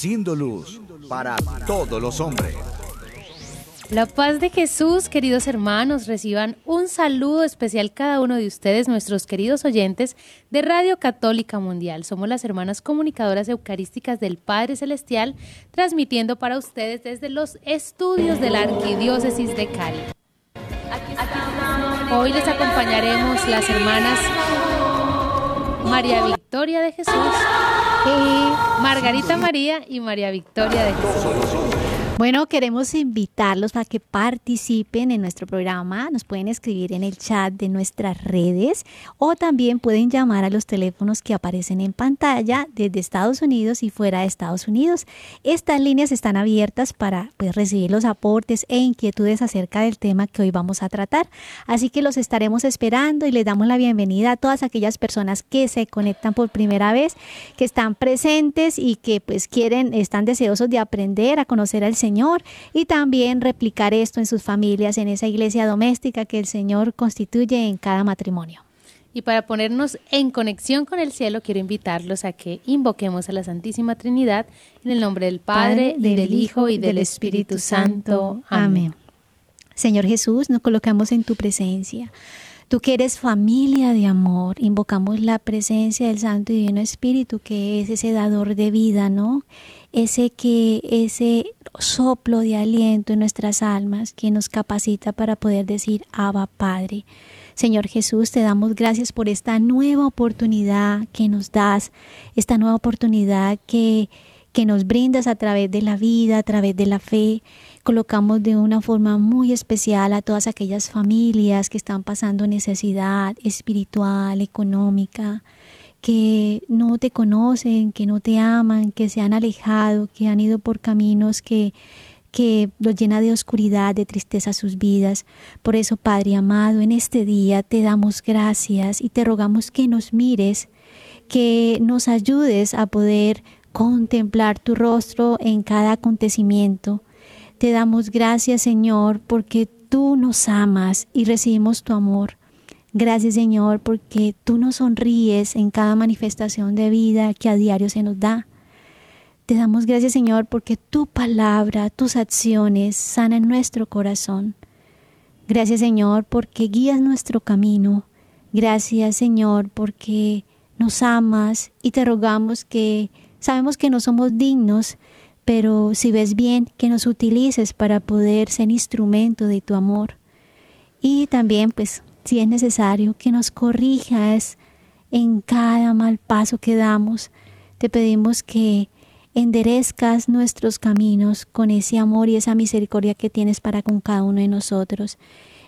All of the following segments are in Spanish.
Siendo luz para todos los hombres. La paz de Jesús, queridos hermanos, reciban un saludo especial cada uno de ustedes, nuestros queridos oyentes de Radio Católica Mundial. Somos las hermanas comunicadoras eucarísticas del Padre Celestial, transmitiendo para ustedes desde los estudios de la Arquidiócesis de Cali. Hoy les acompañaremos las hermanas María Victoria de Jesús Margarita María y María Victoria de Jesús. Bueno, queremos invitarlos para que participen en nuestro programa. Nos pueden escribir en el chat de nuestras redes o también pueden llamar a los teléfonos que aparecen en pantalla desde Estados Unidos y fuera de Estados Unidos. Estas líneas están abiertas para pues, recibir los aportes e inquietudes acerca del tema que hoy vamos a tratar. Así que los estaremos esperando y les damos la bienvenida a todas aquellas personas que se conectan por primera vez, que están presentes y que pues quieren, están deseosos de aprender a conocer al Señor Señor y también replicar esto en sus familias, en esa iglesia doméstica que el Señor constituye en cada matrimonio. Y para ponernos en conexión con el cielo, quiero invitarlos a que invoquemos a la Santísima Trinidad en el nombre del Padre, Padre, del Hijo y del Espíritu Santo. Amén. Señor Jesús, nos colocamos en tu presencia. Tú que eres familia de amor, invocamos la presencia del Santo y Divino Espíritu, que es ese dador de vida, ¿no? Ese que, ese soplo de aliento en nuestras almas que nos capacita para poder decir Abba Padre. Señor Jesús, te damos gracias por esta nueva oportunidad que nos das, esta nueva oportunidad que, que nos brindas a través de la vida, a través de la fe. Colocamos de una forma muy especial a todas aquellas familias que están pasando necesidad espiritual, económica, que no te conocen, que no te aman, que se han alejado, que han ido por caminos que, que los llena de oscuridad, de tristeza sus vidas. Por eso, Padre amado, en este día te damos gracias y te rogamos que nos mires, que nos ayudes a poder contemplar tu rostro en cada acontecimiento. Te damos gracias, Señor, porque tú nos amas y recibimos tu amor. Gracias Señor porque tú nos sonríes en cada manifestación de vida que a diario se nos da. Te damos gracias Señor porque tu palabra, tus acciones sanan nuestro corazón. Gracias Señor porque guías nuestro camino. Gracias Señor porque nos amas y te rogamos que sabemos que no somos dignos, pero si ves bien que nos utilices para poder ser instrumento de tu amor. Y también pues si es necesario que nos corrijas en cada mal paso que damos. Te pedimos que enderezcas nuestros caminos con ese amor y esa misericordia que tienes para con cada uno de nosotros.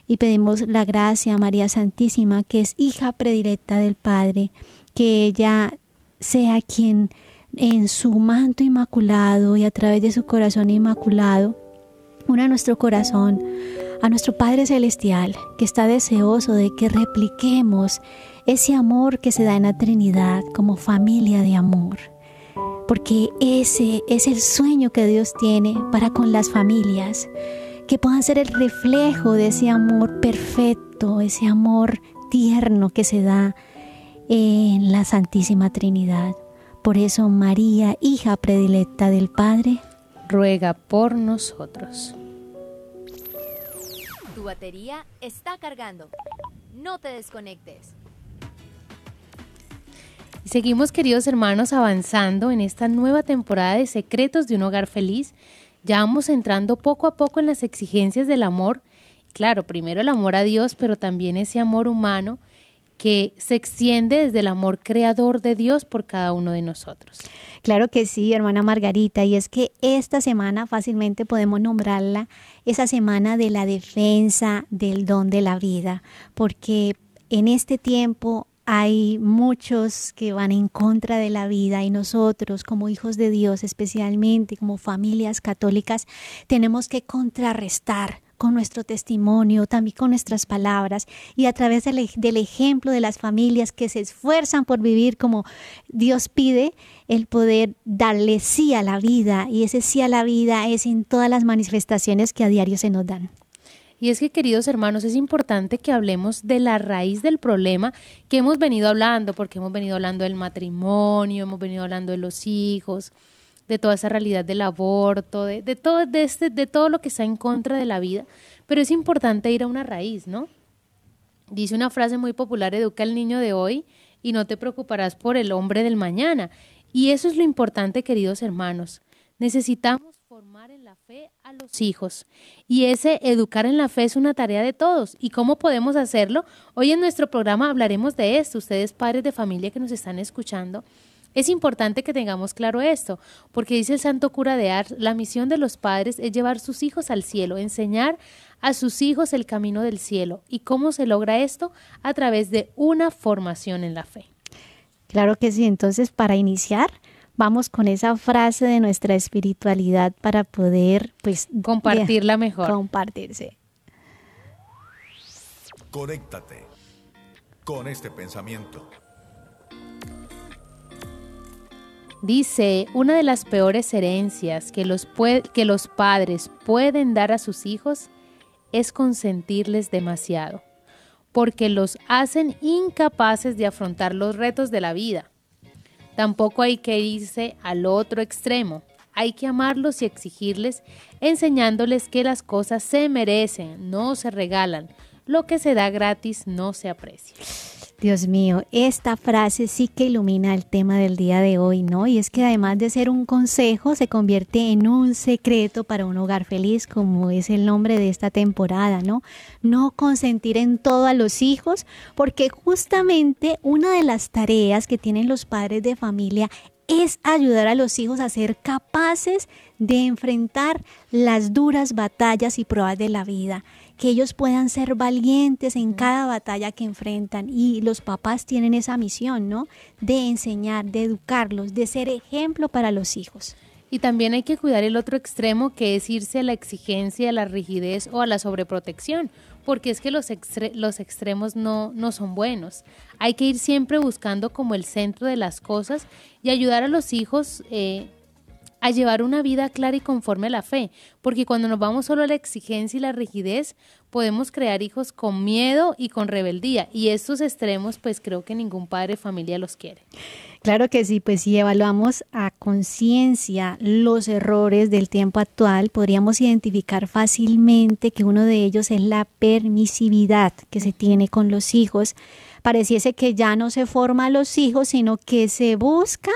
Y pedimos la gracia a María Santísima, que es hija predilecta del Padre, que ella sea quien en su manto inmaculado y a través de su corazón inmaculado, una nuestro corazón a nuestro Padre Celestial, que está deseoso de que repliquemos ese amor que se da en la Trinidad como familia de amor. Porque ese es el sueño que Dios tiene para con las familias, que puedan ser el reflejo de ese amor perfecto, ese amor tierno que se da en la Santísima Trinidad. Por eso María, hija predilecta del Padre, ruega por nosotros. Tu batería está cargando. No te desconectes. Y seguimos, queridos hermanos, avanzando en esta nueva temporada de Secretos de un Hogar Feliz. Ya vamos entrando poco a poco en las exigencias del amor. Claro, primero el amor a Dios, pero también ese amor humano que se extiende desde el amor creador de Dios por cada uno de nosotros. Claro que sí, hermana Margarita, y es que esta semana fácilmente podemos nombrarla esa semana de la defensa del don de la vida, porque en este tiempo hay muchos que van en contra de la vida y nosotros como hijos de Dios, especialmente como familias católicas, tenemos que contrarrestar con nuestro testimonio, también con nuestras palabras y a través del, del, ejemplo de las familias que se esfuerzan por vivir como Dios pide, el poder darle sí a la vida y ese sí a la vida es en todas las manifestaciones que a diario se nos dan. Y es que, queridos hermanos, es importante que hablemos de la raíz del problema que hemos venido hablando, porque hemos venido hablando del matrimonio, hemos venido hablando de los hijos, de toda esa realidad del aborto, de, todo, de, este, de todo lo que está en contra de la vida. Pero es importante ir a una raíz, ¿no? Dice una frase muy popular, educa al niño de hoy y no te preocuparás por el hombre del mañana. Y eso es lo importante, queridos hermanos. Necesitamos formar en la fe a los hijos. Y ese educar en la fe es una tarea de todos. ¿Y cómo podemos hacerlo? Hoy en nuestro programa hablaremos de esto. Ustedes, padres de familia que nos están escuchando, es importante que tengamos claro esto, porque dice el santo cura de Ars, la misión de los padres es llevar sus hijos al cielo, enseñar a sus hijos el camino del cielo. ¿Y cómo se logra esto? A través de una formación en la fe. Claro que sí, entonces para iniciar, vamos con esa frase de nuestra espiritualidad para poder, pues, compartirla mejor. Compartirse. Conéctate con este pensamiento. Dice, una de las peores herencias que los, que los padres pueden dar a sus hijos es consentirles demasiado, porque los hacen incapaces de afrontar los retos de la vida Tampoco hay que irse al otro extremo. Hay que amarlos y exigirles, enseñándoles que las cosas se merecen, no se regalan. Lo que se da gratis no se aprecia. Dios mío, esta frase sí que ilumina el tema del día de hoy, ¿no? Y es que además de ser un consejo, se convierte en un secreto para un hogar feliz, como es el nombre de esta temporada, ¿no? No consentir en todo a los hijos, porque justamente una de las tareas que tienen los padres de familia es ayudar a los hijos a ser capaces de enfrentar las duras batallas y pruebas de la vida que ellos puedan ser valientes en cada batalla que enfrentan. Y los papás tienen esa misión, ¿no? De enseñar, de educarlos, de ser ejemplo para los hijos. Y también hay que cuidar el otro extremo, que es irse a la exigencia, a la rigidez o a la sobreprotección, porque es que los, los extremos no, no son buenos. Hay que ir siempre buscando como el centro de las cosas y ayudar a los hijos eh, a llevar una vida clara y conforme a la fe, porque cuando nos vamos solo a la exigencia y la rigidez, podemos crear hijos con miedo y con rebeldía, y estos extremos pues creo que ningún padre de familia los quiere. Claro que sí, pues si evaluamos a conciencia los errores del tiempo actual, podríamos identificar fácilmente que uno de ellos es la permisividad que se tiene con los hijos. Pareciese que ya no se forma a los hijos, sino que se busca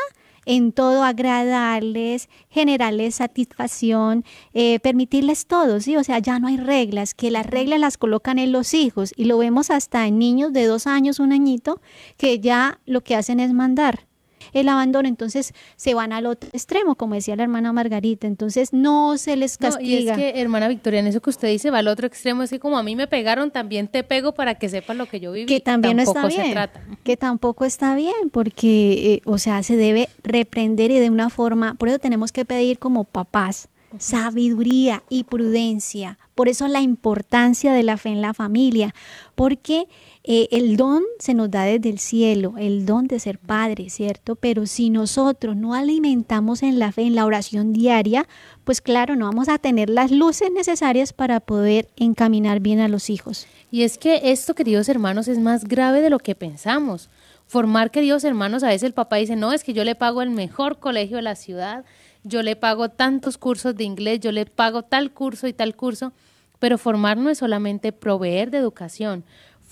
en todo agradarles, generarles satisfacción, eh, permitirles todo, ¿sí? O sea, ya no hay reglas, que las reglas las colocan en los hijos y lo vemos hasta en niños de dos años, un añito, que ya lo que hacen es mandar el abandono, entonces se van al otro extremo, como decía la hermana Margarita, entonces no se les castiga. y es que, hermana Victoria, en eso que usted dice, va al otro extremo, es que como a mí me pegaron, también te pego para que sepas lo que yo viví. Que también no está bien, que tampoco está bien, porque, eh, o sea, se debe reprender y de una forma, por eso tenemos que pedir como papás, sabiduría y prudencia. Por eso la importancia de la fe en la familia, porque eh, el don se nos da desde el cielo, el don de ser padre, ¿cierto? Pero si nosotros no alimentamos en la fe, en la oración diaria, pues claro, no vamos a tener las luces necesarias para poder encaminar bien a los hijos. Y es que esto, queridos hermanos, es más grave de lo que pensamos. Formar, queridos hermanos, a veces el papá dice, no, es que yo le pago el mejor colegio de la ciudad, yo le pago tantos cursos de inglés, yo le pago tal curso y tal curso, pero formar no es solamente proveer de educación,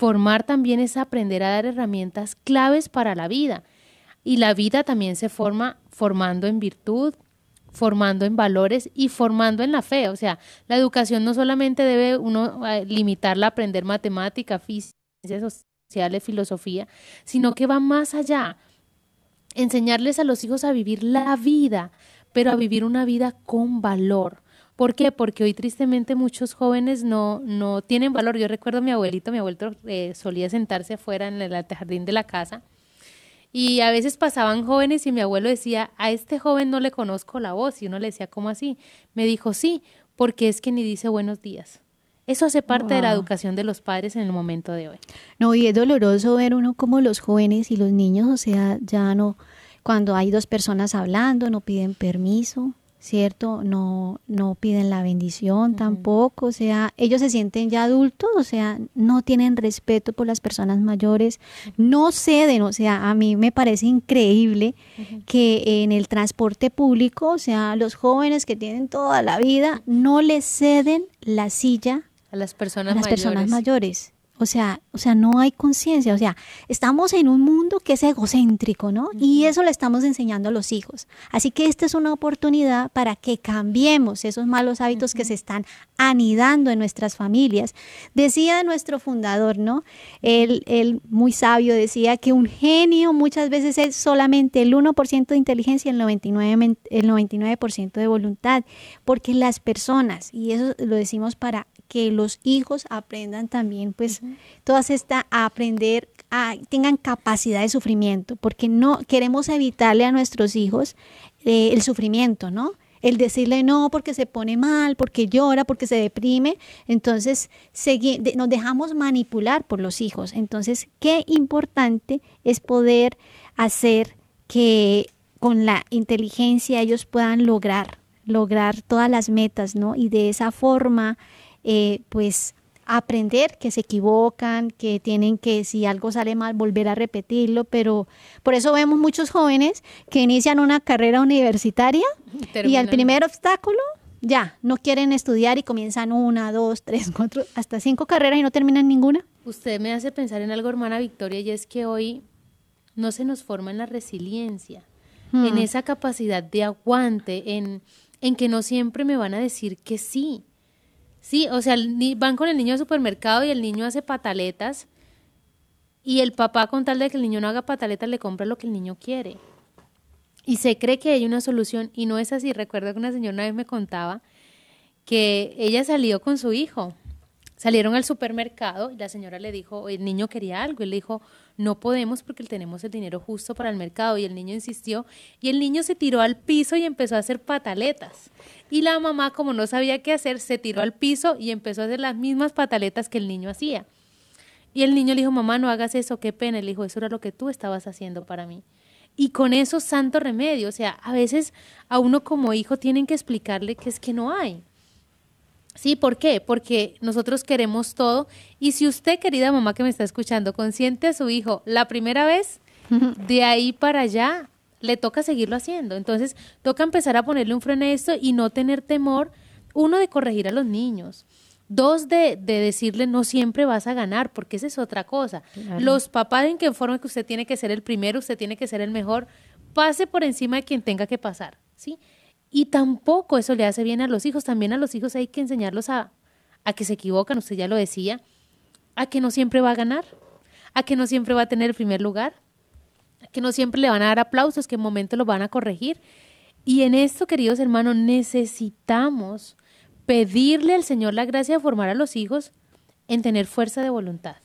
Formar también es aprender a dar herramientas claves para la vida. Y la vida también se forma formando en virtud, formando en valores y formando en la fe. O sea, la educación no solamente debe uno eh, limitarla a aprender matemática, física, ciencias sociales, filosofía, sino que va más allá. Enseñarles a los hijos a vivir la vida, pero a vivir una vida con valor. ¿Por qué? Porque hoy tristemente muchos jóvenes no, no tienen valor. Yo recuerdo a mi abuelito, mi abuelito eh, solía sentarse afuera en el jardín de la casa y a veces pasaban jóvenes y mi abuelo decía, a este joven no le conozco la voz y uno le decía, ¿cómo así? Me dijo, sí, porque es que ni dice buenos días. Eso hace parte de la educación de los padres en el momento de hoy. No, y es doloroso ver uno como los jóvenes y los niños, o sea, ya no, cuando hay dos personas hablando, no piden permiso, ¿cierto? No, no piden la bendición tampoco, o sea, ellos se sienten ya adultos, o sea, no tienen respeto por las personas mayores, no ceden, o sea, a mí me parece increíble que en el transporte público, o sea, los jóvenes que tienen toda la vida, no les ceden la silla a las personas las personas mayores. O sea, o sea, no hay conciencia, o sea, estamos en un mundo que es egocéntrico, ¿no? Y eso le estamos enseñando a los hijos. Así que esta es una oportunidad para que cambiemos esos malos hábitos que se están anidando en nuestras familias. Decía nuestro fundador, ¿no? Él, él muy sabio decía que un genio muchas veces es solamente el 1% de inteligencia y el 99%, el 99 de voluntad, porque las personas, y eso lo decimos para que los hijos aprendan también, pues, todas estas, a aprender, a, tengan capacidad de sufrimiento, porque no queremos evitarle a nuestros hijos eh, el sufrimiento, ¿no? El decirle no porque se pone mal, porque llora, porque se deprime. Entonces, nos dejamos manipular por los hijos. Entonces, qué importante es poder hacer que con la inteligencia ellos puedan lograr, lograr todas las metas, ¿no? Y de esa forma eh, pues aprender que se equivocan, que tienen que si algo sale mal volver a repetirlo, pero por eso vemos muchos jóvenes que inician una carrera universitaria y al primer obstáculo ya no quieren estudiar y comienzan una, dos, tres, cuatro, hasta cinco carreras y no terminan ninguna. Usted me hace pensar en algo, hermana Victoria, y es que hoy no se nos forma en la resiliencia, en hmm. esa capacidad de aguante, en, en que no siempre me van a decir que sí Sí, o sea, van con el niño al supermercado y el niño hace pataletas y el papá con tal de que el niño no haga pataletas le compra lo que el niño quiere. Y se cree que hay una solución y no es así. Recuerdo que una señora una vez me contaba que ella salió con su hijo. Salieron al supermercado y la señora le dijo, el niño quería algo, y le dijo, no podemos porque tenemos el dinero justo para el mercado. Y el niño insistió y el niño se tiró al piso y empezó a hacer pataletas. Y la mamá, como no sabía qué hacer, se tiró al piso y empezó a hacer las mismas pataletas que el niño hacía. Y el niño le dijo, mamá, no hagas eso, qué pena. Le dijo, eso era lo que tú estabas haciendo para mí. Y con eso, santo remedio. O sea, a veces a uno como hijo tienen que explicarle que es que no hay. Sí, ¿por qué? Porque nosotros queremos todo. Y si usted, querida mamá que me está escuchando, consiente a su hijo la primera vez, de ahí para allá le toca seguirlo haciendo. Entonces, toca empezar a ponerle un freno a esto y no tener temor, uno, de corregir a los niños. Dos, de, de decirle no siempre vas a ganar, porque esa es otra cosa. Los papás en que forma que usted tiene que ser el primero, usted tiene que ser el mejor, pase por encima de quien tenga que pasar, ¿sí? Y tampoco eso le hace bien a los hijos. También a los hijos hay que enseñarlos a, a que se equivocan, usted ya lo decía, a que no siempre va a ganar, a que no siempre va a tener el primer lugar, a que no siempre le van a dar aplausos, que en momento lo van a corregir. Y en esto, queridos hermanos, necesitamos pedirle al Señor la gracia de formar a los hijos en tener fuerza de voluntad.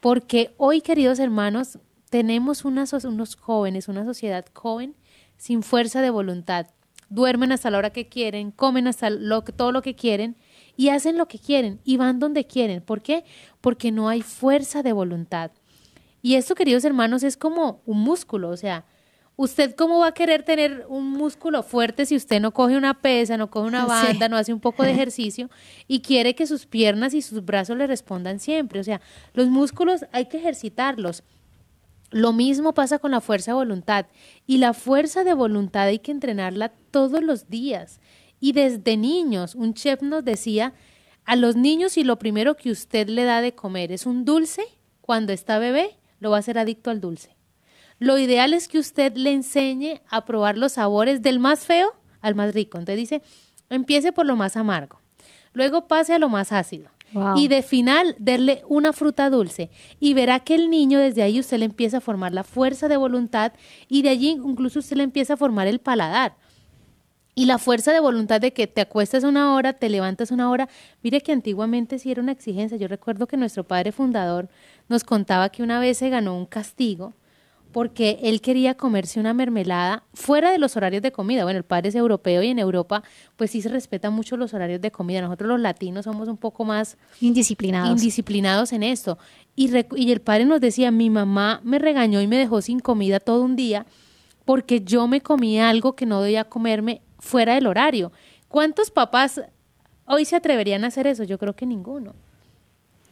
Porque hoy, queridos hermanos, tenemos unos jóvenes, una sociedad joven sin fuerza de voluntad duermen hasta la hora que quieren, comen hasta lo, todo lo que quieren y hacen lo que quieren y van donde quieren. ¿Por qué? Porque no hay fuerza de voluntad. Y esto, queridos hermanos, es como un músculo, o sea, ¿usted cómo va a querer tener un músculo fuerte si usted no coge una pesa, no coge una banda, no hace un poco de ejercicio y quiere que sus piernas y sus brazos le respondan siempre? O sea, los músculos hay que ejercitarlos. Lo mismo pasa con la fuerza de voluntad. Y la fuerza de voluntad hay que entrenarla todos los días. Y desde niños, un chef nos decía, a los niños si lo primero que usted le da de comer es un dulce, cuando está bebé, lo va a hacer adicto al dulce. Lo ideal es que usted le enseñe a probar los sabores del más feo al más rico. Entonces dice, empiece por lo más amargo, luego pase a lo más ácido, y de final, darle una fruta dulce. Y verá que el niño desde ahí usted le empieza a formar la fuerza de voluntad y de allí incluso usted le empieza a formar el paladar. Y la fuerza de voluntad de que te acuestas una hora, te levantas una hora. Mire que antiguamente sí era una exigencia. Yo recuerdo que nuestro padre fundador nos contaba que una vez se ganó un castigo porque él quería comerse una mermelada fuera de los horarios de comida. Bueno, el padre es europeo y en Europa pues sí se respetan mucho los horarios de comida. Nosotros los latinos somos un poco más indisciplinados, indisciplinados en esto. Y, y el padre nos decía, mi mamá me regañó y me dejó sin comida todo un día porque yo me comí algo que no debía comerme fuera del horario. ¿Cuántos papás hoy se atreverían a hacer eso? Yo creo que ninguno.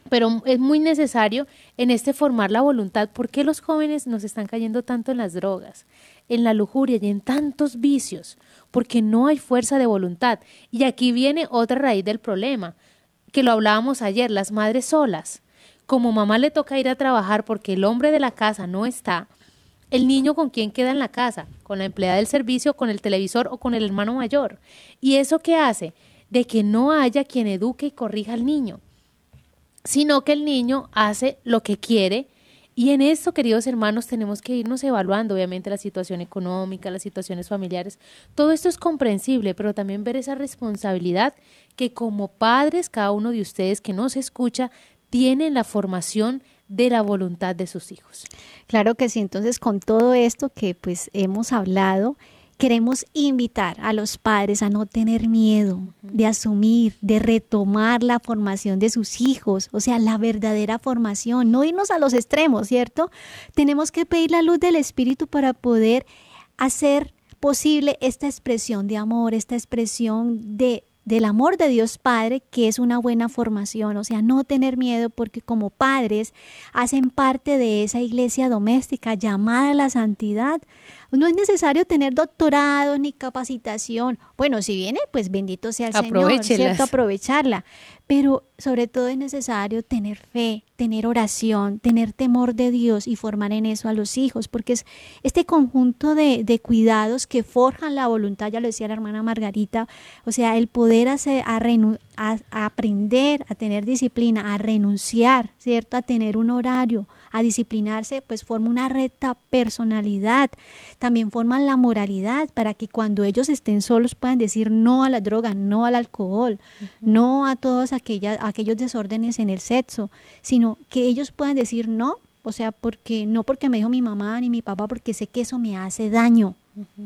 Pero es muy necesario en este formar la voluntad. ¿Por qué los jóvenes nos están cayendo tanto en las drogas, en la lujuria y en tantos vicios? Porque no hay fuerza de voluntad. Y aquí viene otra raíz del problema, que lo hablábamos ayer, las madres solas. Como mamá le toca ir a trabajar porque el hombre de la casa no está, el niño con quién queda en la casa, con la empleada del servicio, con el televisor o con el hermano mayor. ¿Y eso qué hace? De que no haya quien eduque y corrija al niño, sino que el niño hace lo que quiere. Y en esto, queridos hermanos, tenemos que irnos evaluando, obviamente, la situación económica, las situaciones familiares. Todo esto es comprensible, pero también ver esa responsabilidad que como padres, cada uno de ustedes que nos escucha, tiene en la formación de la voluntad de sus hijos. Claro que sí, entonces con todo esto que pues hemos hablado, queremos invitar a los padres a no tener miedo de asumir, de retomar la formación de sus hijos, o sea, la verdadera formación, no irnos a los extremos, ¿cierto? Tenemos que pedir la luz del Espíritu para poder hacer posible esta expresión de amor, esta expresión de del amor de Dios Padre, que es una buena formación, o sea, no tener miedo porque como padres hacen parte de esa iglesia doméstica llamada a la santidad. No es necesario tener doctorado ni capacitación. Bueno, si viene, pues bendito sea el Señor, ¿cierto? Aprovecharla. Pero sobre todo es necesario tener fe, tener oración, tener temor de Dios y formar en eso a los hijos, porque es este conjunto de, de cuidados que forjan la voluntad, ya lo decía la hermana Margarita, o sea, el poder hacer, a, a aprender a tener disciplina, a renunciar, ¿cierto? A tener un horario, a disciplinarse, pues forma una recta personalidad. También forman la moralidad para que cuando ellos estén solos puedan decir no a la droga, no al alcohol, no a todos aquellas, aquellos desórdenes en el sexo, sino que ellos puedan decir no, o sea, porque no porque me dijo mi mamá ni mi papá, porque sé que eso me hace daño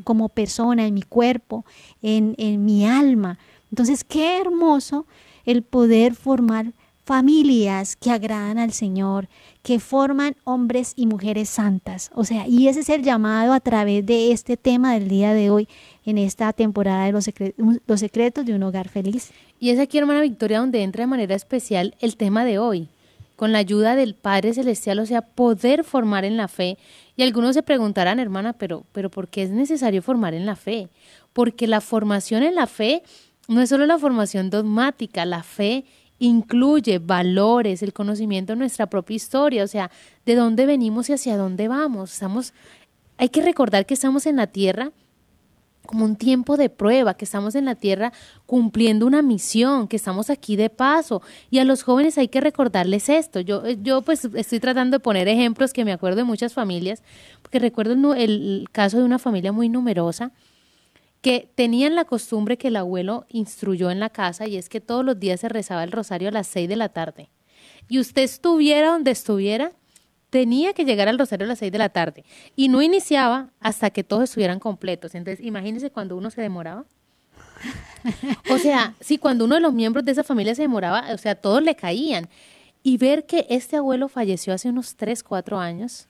como persona, en mi cuerpo, en, en mi alma. Entonces, qué hermoso el poder formar familias que agradan al Señor, que forman hombres y mujeres santas. O sea, y ese es el llamado a través de este tema del día de hoy, en esta temporada de los, los secretos de un hogar feliz. Y es aquí, hermana Victoria, donde entra de manera especial el tema de hoy, con la ayuda del Padre Celestial, o sea, poder formar en la fe. Y algunos se preguntarán, hermana, pero, pero ¿por qué es necesario formar en la fe? Porque la formación en la fe no es solo la formación dogmática, la fe incluye valores, el conocimiento de nuestra propia historia, o sea, de dónde venimos y hacia dónde vamos. Estamos, hay que recordar que estamos en la tierra como un tiempo de prueba, que estamos en la tierra cumpliendo una misión, que estamos aquí de paso. Y a los jóvenes hay que recordarles esto. Yo, yo pues estoy tratando de poner ejemplos que me acuerdo de muchas familias, porque recuerdo el, el caso de una familia muy numerosa que tenían la costumbre que el abuelo instruyó en la casa y es que todos los días se rezaba el rosario a las seis de la tarde. Y usted estuviera donde estuviera, tenía que llegar al rosario a las seis de la tarde y no iniciaba hasta que todos estuvieran completos. Entonces, imagínense cuando uno se demoraba. O sea, si cuando uno de los miembros de esa familia se demoraba, o sea, todos le caían. Y ver que este abuelo falleció hace unos tres, cuatro años,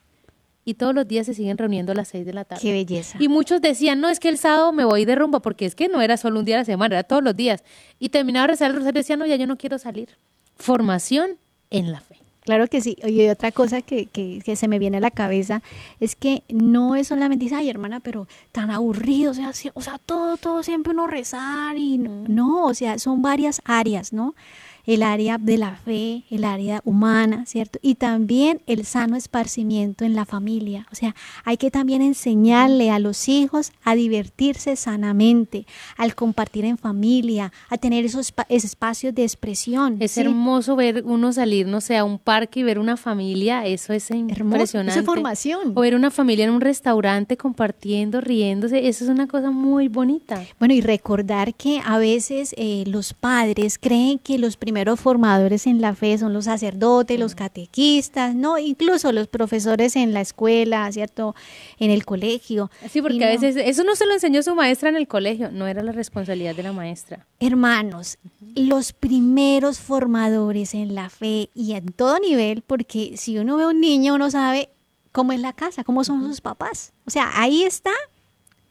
y todos los días se siguen reuniendo a las seis de la tarde. Qué belleza. Y muchos decían, no, es que el sábado me voy de rumba, porque es que no era solo un día a la semana, era todos los días. Y terminaba de rezar el rosario y decían, no, ya yo no quiero salir. Formación en la fe. Claro que sí. Y otra cosa que, que, que, se me viene a la cabeza es que no es solamente, dice, ay hermana, pero tan aburrido, o sea, o sea todo, todo siempre uno rezar y no, no, o sea, son varias áreas, ¿no? El área de la fe, el área humana, ¿cierto? Y también el sano esparcimiento en la familia. O sea, hay que también enseñarle a los hijos a divertirse sanamente, al compartir en familia, a tener esos, espacios de expresión. Es hermoso ver uno salir, no sé, a un parque y ver una familia, eso es impresionante. Hermoso, formación. O ver una familia en un restaurante compartiendo, riéndose, eso es una cosa muy bonita. Bueno, y recordar que a veces eh, los padres creen que los primeros formadores en la fe son los sacerdotes, los catequistas, no, incluso los profesores en la escuela, ¿cierto? En el colegio. Sí, porque a veces eso no se lo enseñó su maestra en el colegio, no era la responsabilidad de la maestra. Hermanos, los primeros formadores en la fe y en todo nivel, porque si uno ve a un niño, uno sabe cómo es la casa, cómo son sus papás. O sea, ahí está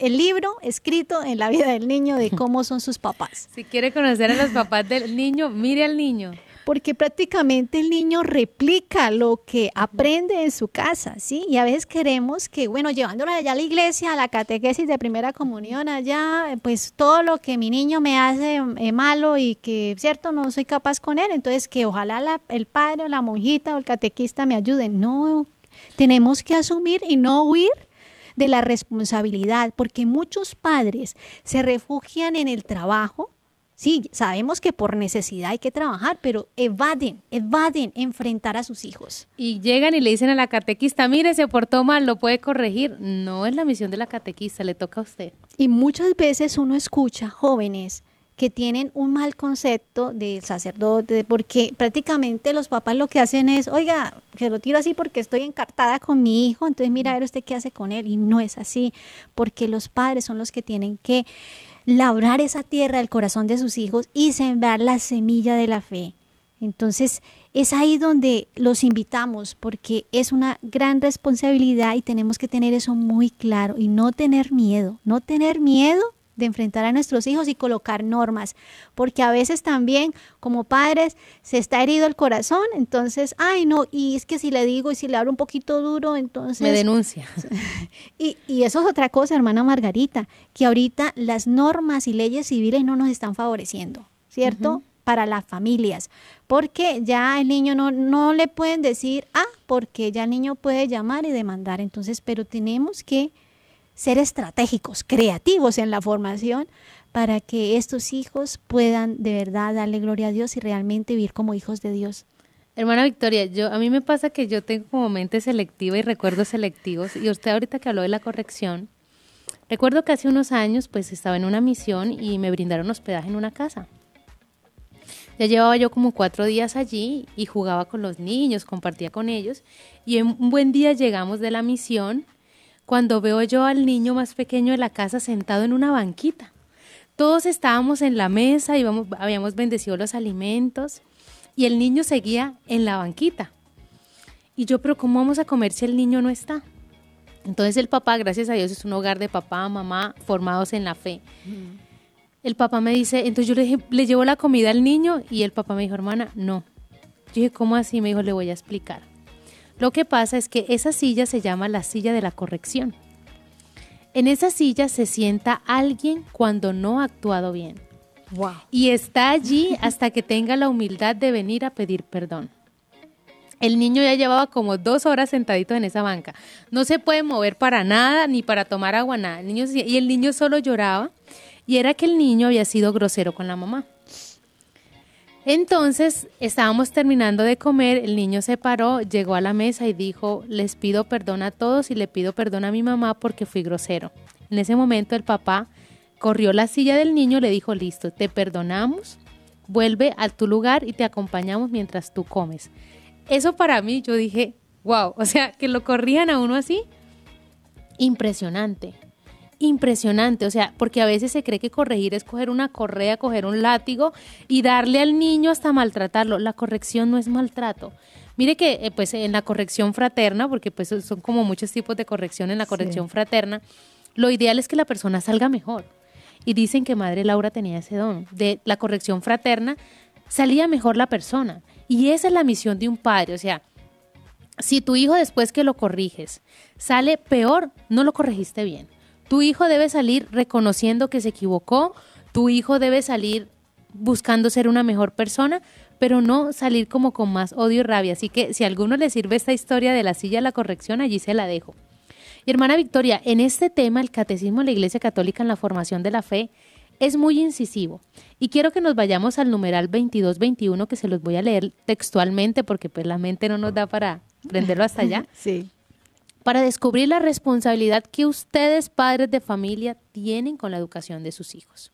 el libro escrito en la vida del niño de cómo son sus papás. Si quiere conocer a los papás del niño, mire al niño. Porque prácticamente el niño replica lo que aprende en su casa, ¿sí? Y a veces queremos que, bueno, llevándolo allá a la iglesia, a la catequesis de primera comunión, allá, pues todo lo que mi niño me hace eh, malo y que, cierto, no soy capaz con él, entonces que ojalá el padre o la monjita o el catequista me ayuden. No, tenemos que asumir y no huir de la responsabilidad, porque muchos padres se refugian en el trabajo. Sí, sabemos que por necesidad hay que trabajar, pero evaden, evaden enfrentar a sus hijos. Y llegan y le dicen a la catequista, mire, se portó mal, lo puede corregir. No es la misión de la catequista, le toca a usted. Y muchas veces uno escucha jóvenes que tienen un mal concepto del sacerdote, porque prácticamente los papás lo que hacen es, oiga, que lo tiro así porque estoy encartada con mi hijo, entonces mira a ver usted qué hace con él. Y no es así, porque los padres son los que tienen que labrar esa tierra del corazón de sus hijos y sembrar la semilla de la fe. Entonces, es ahí donde los invitamos porque es una gran responsabilidad y tenemos que tener eso muy claro y no tener miedo, no tener miedo de enfrentar a nuestros hijos y colocar normas, porque a veces también como padres se está herido el corazón, entonces, ay no, y es que si le digo y si le hablo un poquito duro, entonces... Me denuncia. y, y eso es otra cosa, hermana Margarita, que ahorita las normas y leyes civiles no nos están favoreciendo, ¿cierto? Para las familias, porque ya el niño no, no le pueden decir, ah, porque ya el niño puede llamar y demandar, entonces, pero tenemos que ser estratégicos, creativos en la formación para que estos hijos puedan de verdad darle gloria a Dios y realmente vivir como hijos de Dios. Hermana Victoria, yo a mí me pasa que yo tengo como mente selectiva y recuerdos selectivos y usted ahorita que habló de la corrección, recuerdo que hace unos años pues estaba en una misión y me brindaron hospedaje en una casa. Ya llevaba yo como cuatro días allí y jugaba con los niños, compartía con ellos y un buen día llegamos de la misión cuando veo yo al niño más pequeño de la casa sentado en una banquita. Todos estábamos en la mesa y habíamos bendecido los alimentos y el niño seguía en la banquita. Y yo, pero ¿cómo vamos a comer si el niño no está? Entonces el papá, gracias a Dios, es un hogar de papá, mamá, formados en la fe. El papá me dice, entonces yo le, le llevo la comida al niño y el papá me dijo, hermana, no. Yo dije, ¿cómo así? Me dijo, le voy a explicar. Lo que pasa es que esa silla se llama la silla de la corrección. En esa silla se sienta alguien cuando no ha actuado bien. Y está allí hasta que tenga la humildad de venir a pedir perdón. El niño ya llevaba como dos horas sentadito en esa banca. No se puede mover para nada, ni para tomar agua, nada. niño, y el niño solo lloraba. Y era que el niño había sido grosero con la mamá. Entonces estábamos terminando de comer, el niño se paró, llegó a la mesa y dijo, les pido perdón a todos y le pido perdón a mi mamá porque fui grosero. En ese momento el papá corrió la silla del niño le dijo, listo, te perdonamos, vuelve a tu lugar y te acompañamos mientras tú comes. Eso para mí yo dije, wow, o sea, que lo corrían a uno así, impresionante impresionante, o sea, porque a veces se cree que corregir es coger una correa, coger un látigo y darle al niño hasta maltratarlo. La corrección no es maltrato. Mire que eh, pues en la corrección fraterna, porque pues son como muchos tipos de corrección en la corrección fraterna, lo ideal es que la persona salga mejor. Y dicen que Madre Laura tenía ese don. De la corrección fraterna salía mejor la persona. Y esa es la misión de un padre, o sea, si tu hijo después que lo corriges sale peor, no lo corregiste bien. Tu hijo debe salir reconociendo que se equivocó, tu hijo debe salir buscando ser una mejor persona, pero no salir como con más odio y rabia. Así que si a alguno le sirve esta historia de la silla de la corrección, allí se la dejo. Y hermana Victoria, en este tema, el catecismo de la Iglesia Católica en la formación de la fe es muy incisivo. Y quiero que nos vayamos al numeral 2221, que se los voy a leer textualmente porque pues la mente no nos da para prenderlo hasta allá. Sí. Para descubrir la responsabilidad que ustedes, padres de familia, tienen con la educación de sus hijos.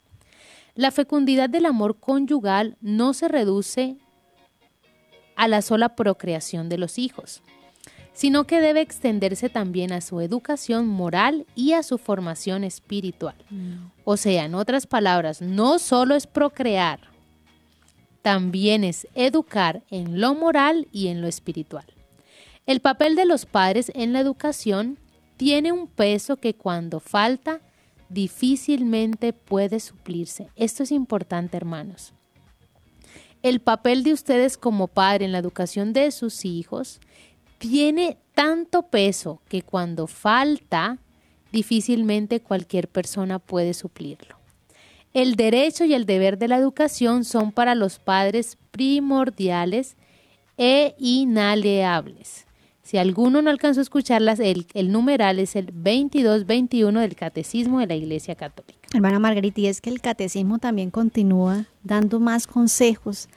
La fecundidad del amor conyugal no se reduce a la sola procreación de los hijos, sino que debe extenderse también a su educación moral y a su formación espiritual. O sea, en otras palabras, no solo es procrear, también es educar en lo moral y en lo espiritual. El papel de los padres en la educación tiene un peso que cuando falta difícilmente puede suplirse. Esto es importante, hermanos. El papel de ustedes como padre en la educación de sus hijos tiene tanto peso que cuando falta, difícilmente cualquier persona puede suplirlo. El derecho y el deber de la educación son para los padres primordiales e inaleables. Si alguno no alcanzó a escucharlas, el, el numeral es el 2221 del Catecismo de la Iglesia Católica. Hermana Margarita, y es que el catecismo también continúa dando más consejos.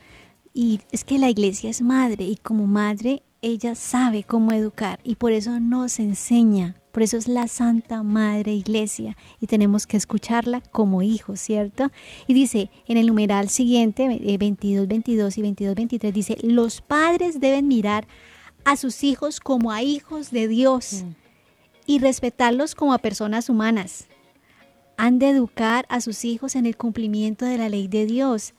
Y es que la iglesia es madre y como madre ella sabe cómo educar y por eso nos enseña. Por eso es la Santa Madre Iglesia y tenemos que escucharla como hijos, ¿cierto? Y dice en el numeral siguiente, 22, 22 y 22, 23, dice, los padres deben mirar a sus hijos como a hijos de Dios Mm. y respetarlos como a personas humanas. Han de educar a sus hijos en el cumplimiento de la ley de Dios,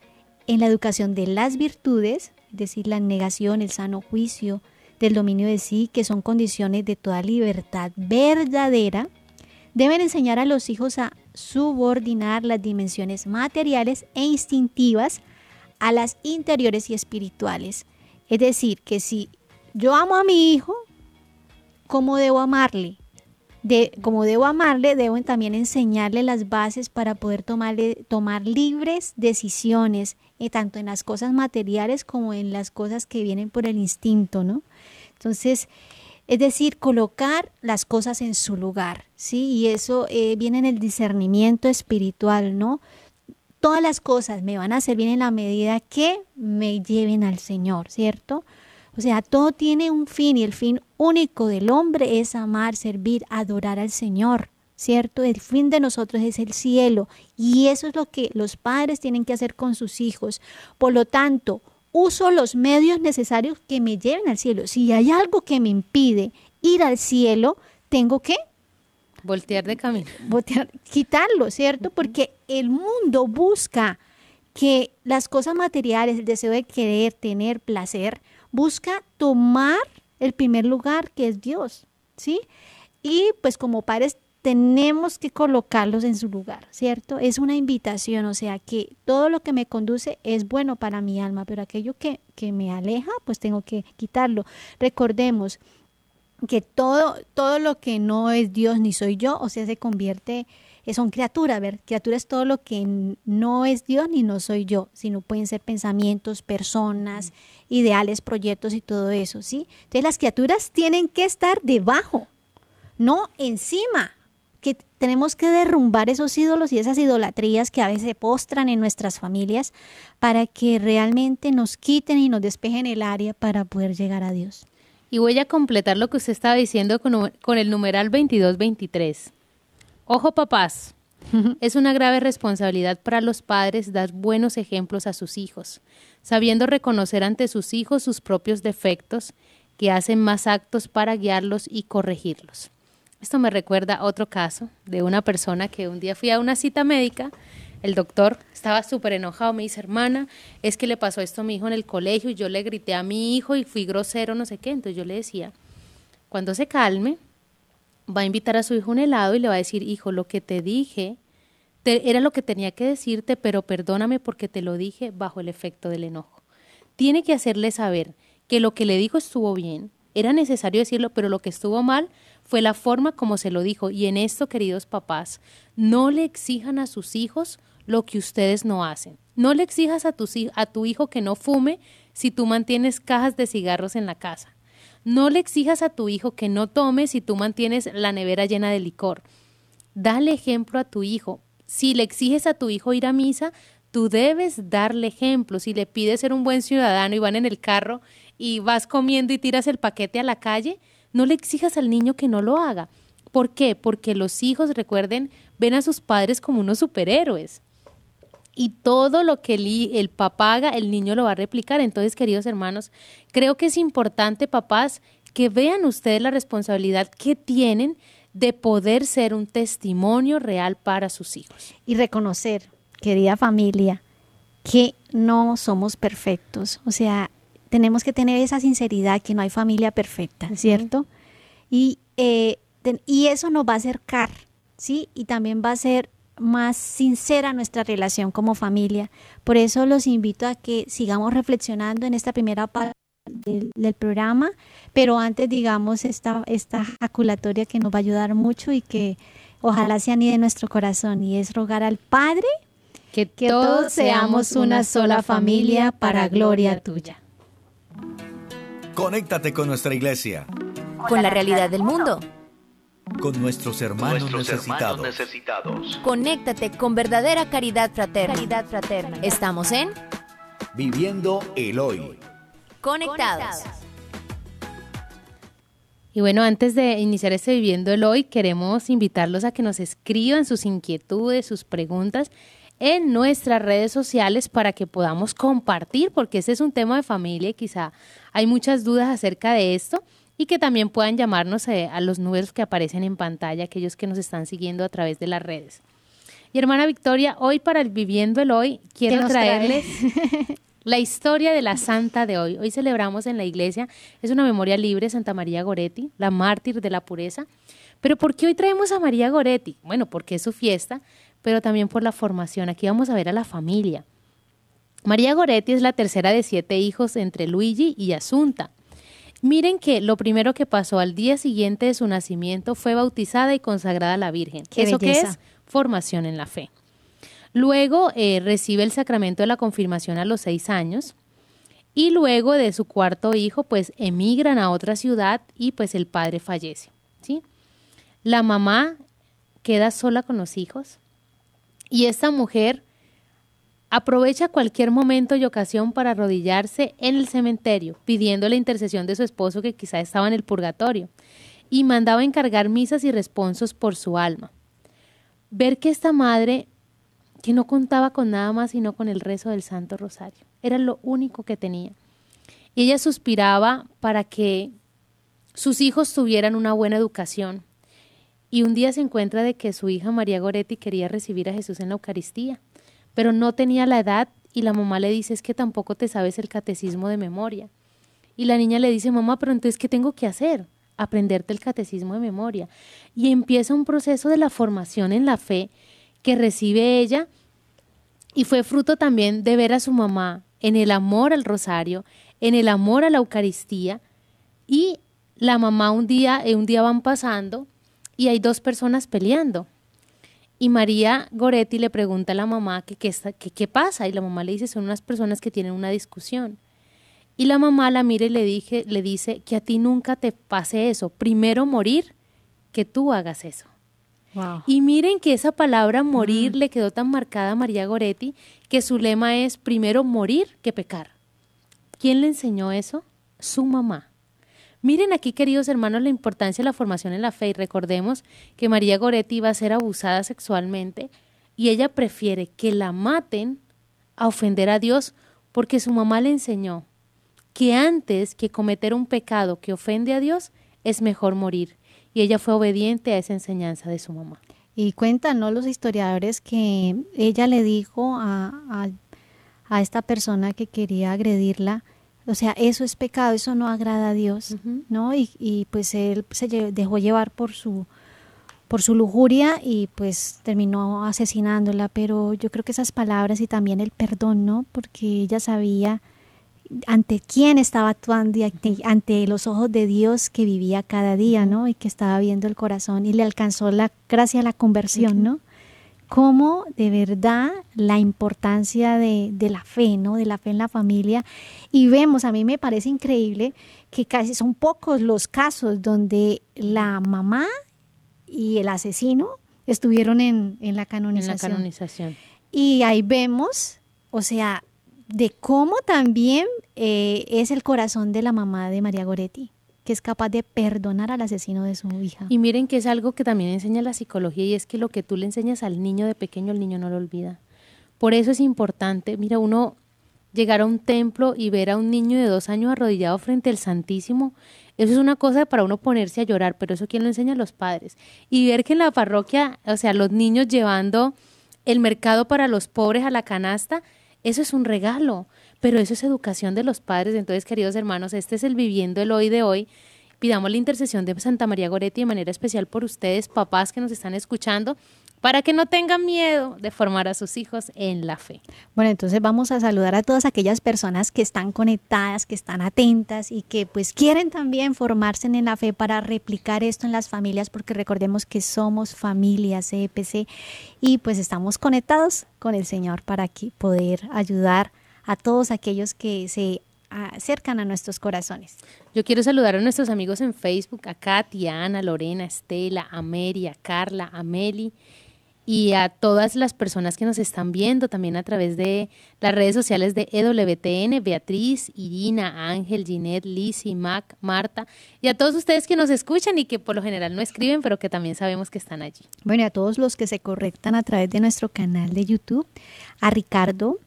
en la educación de las virtudes, es decir, la negación, el sano juicio, del dominio de sí, que son condiciones de toda libertad verdadera, deben enseñar a los hijos a subordinar las dimensiones materiales e instintivas a las interiores y espirituales. Es decir, que si yo amo a mi hijo, ¿cómo debo amarle? De, como debo amarle, debo también enseñarle las bases para poder tomarle, tomar libres decisiones, eh, tanto en las cosas materiales como en las cosas que vienen por el instinto, ¿no? Entonces, es decir, colocar las cosas en su lugar, ¿sí? Y eso eh, viene en el discernimiento espiritual, ¿no? Todas las cosas me van a servir en la medida que me lleven al Señor, ¿cierto? O sea, todo tiene un fin y el fin único del hombre es amar, servir, adorar al Señor, ¿cierto? El fin de nosotros es el cielo y eso es lo que los padres tienen que hacer con sus hijos. Por lo tanto, uso los medios necesarios que me lleven al cielo. Si hay algo que me impide ir al cielo, tengo que Voltear de camino. botear- quitarlo, ¿cierto? Porque el mundo busca que las cosas materiales, el deseo de querer, tener placer, busca tomar el primer lugar que es Dios, ¿sí? Y pues como padres tenemos que colocarlos en su lugar, ¿cierto? Es una invitación, o sea, que todo lo que me conduce es bueno para mi alma, pero aquello que, que me aleja, pues tengo que quitarlo. Recordemos que todo, todo lo que no es Dios ni soy yo, o sea, se convierte, son criaturas, a ver, criatura es todo lo que no es Dios ni no soy yo, sino pueden ser pensamientos, personas, ideales, proyectos y todo eso, ¿sí? Entonces las criaturas tienen que estar debajo, no encima, que tenemos que derrumbar esos ídolos y esas idolatrías que a veces se postran en nuestras familias para que realmente nos quiten y nos despejen el área para poder llegar a Dios. Y voy a completar lo que usted estaba diciendo con, con el numeral 2223. Ojo papás, es una grave responsabilidad para los padres dar buenos ejemplos a sus hijos, sabiendo reconocer ante sus hijos sus propios defectos, que hacen más actos para guiarlos y corregirlos. Esto me recuerda a otro caso de una persona que un día fui a una cita médica, el doctor estaba súper enojado, me dice, hermana, es que le pasó esto a mi hijo en el colegio y yo le grité a mi hijo y fui grosero, no sé qué. Entonces yo le decía, cuando se calme, va a invitar a su hijo un helado y le va a decir, hijo, lo que te dije te- era lo que tenía que decirte, pero perdóname porque te lo dije bajo el efecto del enojo. Tiene que hacerle saber que lo que le dijo estuvo bien, era necesario decirlo, pero lo que estuvo mal fue la forma como se lo dijo. Y en esto, queridos papás, no le exijan a sus hijos lo que ustedes no hacen. No le exijas a a tu hijo que no fume si tú mantienes cajas de cigarros en la casa. No le exijas a tu hijo que no tome si tú mantienes la nevera llena de licor. Dale ejemplo a tu hijo. Si le exiges a tu hijo ir a misa, tú debes darle ejemplo. Si le pides ser un buen ciudadano y van en el carro y vas comiendo y tiras el paquete a la calle, no le exijas al niño que no lo haga. ¿Por qué? Porque los hijos, recuerden, ven a sus padres como unos superhéroes. Y todo lo que el, el papá haga, el niño lo va a replicar. Entonces, queridos hermanos, creo que es importante, papás, que vean ustedes la responsabilidad que tienen de poder ser un testimonio real para sus hijos. Y reconocer, querida familia, que no somos perfectos. O sea, tenemos que tener esa sinceridad que no hay familia perfecta, ¿cierto? Y, eh, y eso nos va a acercar, ¿sí? Y también va a ser más sincera nuestra relación como familia. Por eso los invito a que sigamos reflexionando en esta primera parte del, programa, pero antes digamos esta, esta jaculatoria que nos va a ayudar mucho y que ojalá se anide en nuestro corazón y es rogar al Padre que, todos seamos una sola familia para gloria tuya. Conéctate con nuestra iglesia. Con la realidad del mundo. Con nuestros hermanos, necesitados. Conéctate con verdadera caridad fraterna. Caridad fraterna. Estamos en Viviendo el Hoy. Conectados. Y bueno, antes de iniciar este Viviendo el Hoy, queremos invitarlos a que nos escriban sus inquietudes, sus preguntas en nuestras redes sociales para que podamos compartir, porque este es un tema de familia y quizá hay muchas dudas acerca de esto y que también puedan llamarnos eh, a los números que aparecen en pantalla, aquellos que nos están siguiendo a través de las redes. Y hermana Victoria, hoy para el Viviendo el Hoy quiero traerles La historia de la santa de hoy. Hoy celebramos en la iglesia, es una memoria libre, Santa María Goretti, la mártir de la pureza. Pero ¿por qué hoy traemos a María Goretti? Bueno, porque es su fiesta, pero también por la formación. Aquí vamos a ver a la familia. María Goretti es la tercera de siete hijos entre Luigi y Asunta. Miren que lo primero que pasó al día siguiente de su nacimiento fue bautizada y consagrada a la Virgen. ¿Eso qué es? Formación en la fe. Luego eh, recibe el sacramento de la confirmación a los seis años y luego de su cuarto hijo pues emigran a otra ciudad y pues el padre fallece. ¿sí? La mamá queda sola con los hijos y esta mujer aprovecha cualquier momento y ocasión para arrodillarse en el cementerio pidiendo la intercesión de su esposo que quizá estaba en el purgatorio y mandaba encargar misas y responsos por su alma. Ver que esta madre que no contaba con nada más sino con el rezo del Santo Rosario. Era lo único que tenía. Y ella suspiraba para que sus hijos tuvieran una buena educación. Y un día se encuentra de que su hija María Goretti quería recibir a Jesús en la Eucaristía, pero no tenía la edad y la mamá le dice es que tampoco te sabes el catecismo de memoria. Y la niña le dice, mamá, pero entonces, ¿qué tengo que hacer? Aprenderte el catecismo de memoria. Y empieza un proceso de la formación en la fe que recibe ella y fue fruto también de ver a su mamá en el amor al rosario, en el amor a la Eucaristía y la mamá un día, eh, un día van pasando y hay dos personas peleando. Y María Goretti le pregunta a la mamá que qué pasa y la mamá le dice son unas personas que tienen una discusión. Y la mamá la mira y le, dije, le dice que a ti nunca te pase eso, primero morir que tú hagas eso. Y miren que esa palabra morir le quedó tan marcada a María Goretti que su lema es primero morir que pecar. ¿Quién le enseñó eso? Su mamá. Miren aquí, queridos hermanos, la importancia de la formación en la fe y recordemos que María Goretti iba a ser abusada sexualmente y ella prefiere que la maten a ofender a Dios porque su mamá le enseñó que antes que cometer un pecado que ofende a Dios es mejor morir y ella fue obediente a esa enseñanza de su mamá. Y cuentan los historiadores que ella le dijo a, a, esta persona que quería agredirla, o sea, eso es pecado, eso no agrada a Dios, ¿no? Y, y, pues él se dejó llevar por su, por su lujuria y pues terminó asesinándola, pero yo creo que esas palabras y también el perdón, ¿no? Porque ella sabía ante quién estaba actuando y ante, los ojos de Dios que vivía cada día, ¿no? Y que estaba viendo el corazón y le alcanzó la gracia a la conversión, ¿no? Cómo de verdad la importancia de, de, la fe, ¿no? De la fe en la familia. Y vemos, a mí me parece increíble que casi son pocos los casos donde la mamá y el asesino estuvieron en, en, la, canonización. en la canonización. Y ahí vemos, o sea, de cómo también eh, es el corazón de la mamá de María Goretti que es capaz de perdonar al asesino de su hija. Y miren que es algo que también enseña la psicología y es que lo que tú le enseñas al niño de pequeño, el niño no lo olvida. Por eso es importante, mira, uno llegar a un templo y ver a un niño de dos años arrodillado frente al Santísimo, eso es una cosa para uno ponerse a llorar, pero eso quién lo enseña los padres. Y ver que en la parroquia, o sea, los niños llevando el mercado para los pobres a la canasta, eso es un regalo, pero eso es educación de los padres. Entonces, queridos hermanos, este es el viviendo el hoy de hoy. Pidamos la intercesión de Santa María Goretti de manera especial por ustedes, papás que nos están escuchando, para que no tengan miedo de formar a sus hijos en la fe. Bueno, entonces vamos a saludar a todas aquellas personas que están conectadas, que están atentas y que pues quieren también formarse en la fe para replicar esto en las familias, porque recordemos que somos familias EPC y pues estamos conectados con el Señor para aquí poder ayudar a todos aquellos que se acercan a nuestros corazones. Yo quiero saludar a nuestros amigos en Facebook, a Katy, a Ana, Lorena, Estela, a Mary, a Carla, a Meli y a todas las personas que nos están viendo también a través de las redes sociales de EWTN, Beatriz, Irina, Ángel, Ginette, Lizzy, Mac, Marta y a todos ustedes que nos escuchan y que por lo general no escriben, pero que también sabemos que están allí. Bueno, y a todos los que se conectan a través de nuestro canal de YouTube, a Ricardo,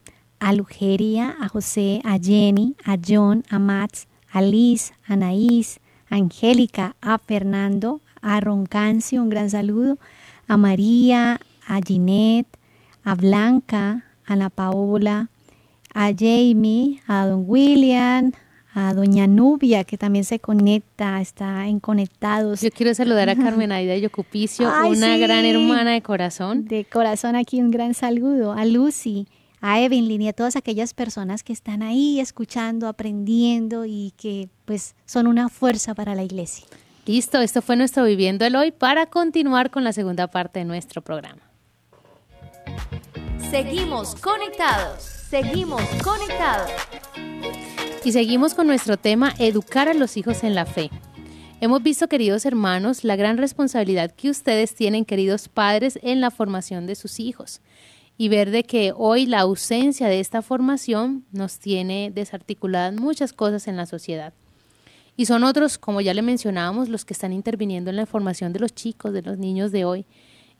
a Lugeria, a José, a Jenny, a John, a Max, a Liz, a Anaís, a Angélica, a Fernando, a Roncancio, un gran saludo, a María, a Ginette, a Blanca, a Ana Paola, a Jamie, a don William, a doña Nubia, que también se conecta, está en Conectados. Yo quiero saludar a Carmen Aida Yocupicio, una gran hermana de corazón. De corazón aquí un gran saludo. A Lucy, a Evelyn y a todas aquellas personas que están ahí escuchando, aprendiendo y que pues son una fuerza para la iglesia. Listo, esto fue nuestro Viviendo el Hoy para continuar con la segunda parte de nuestro programa. Seguimos conectados, seguimos conectados. Y seguimos con nuestro tema Educar a los hijos en la fe. Hemos visto, queridos hermanos, la gran responsabilidad que ustedes tienen, queridos padres, en la formación de sus hijos y ver de que hoy la ausencia de esta formación nos tiene desarticuladas muchas cosas en la sociedad. Y son otros, como ya le mencionábamos, los que están interviniendo en la formación de los chicos, de los niños de hoy.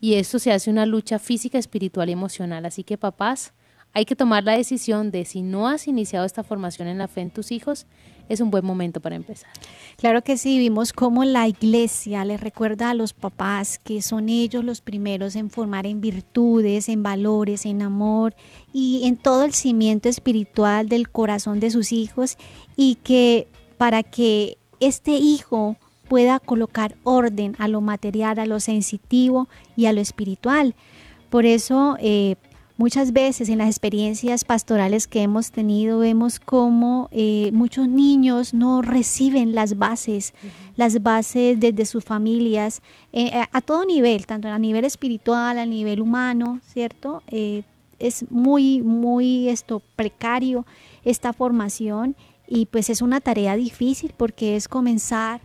Y esto se hace una lucha física, espiritual y emocional. Así que papás, hay que tomar la decisión de si no has iniciado esta formación en la fe en tus hijos, es un buen momento para empezar. Claro que sí, vimos cómo la iglesia le recuerda a los papás que son ellos los primeros en formar en virtudes, en valores, en amor y en todo el cimiento espiritual del corazón de sus hijos y que para que este hijo pueda colocar orden a lo material, a lo sensitivo y a lo espiritual. Por eso eh, Muchas veces en las experiencias pastorales que hemos tenido vemos como eh, muchos niños no reciben las bases, las bases desde sus familias, eh, a, todo nivel, tanto a nivel espiritual, a nivel humano, ¿cierto? Eh, es muy, muy esto, precario esta formación y pues es una tarea difícil porque es comenzar